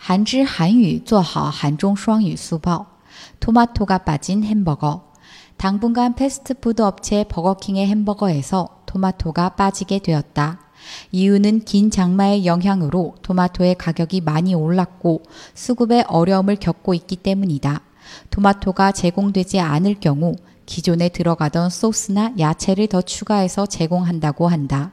한지 한유 做好韩中双语速报. 토마토가 빠진 햄버거. 당분간 패스트푸드 업체 버거킹의 햄버거에서 토마토가 빠지게 되었다. 이유는 긴 장마의 영향으로 토마토의 가격이 많이 올랐고 수급에 어려움을 겪고 있기 때문이다. 토마토가 제공되지 않을 경우 기존에 들어가던 소스나 야채를 더 추가해서 제공한다고 한다.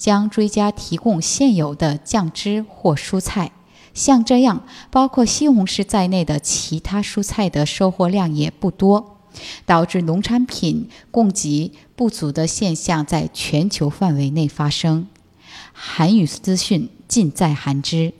将追加提供现有的酱汁或蔬菜。像这样，包括西红柿在内的其他蔬菜的收获量也不多。导致农产品供给不足的现象在全球范围内发生。韩语资讯尽在韩知。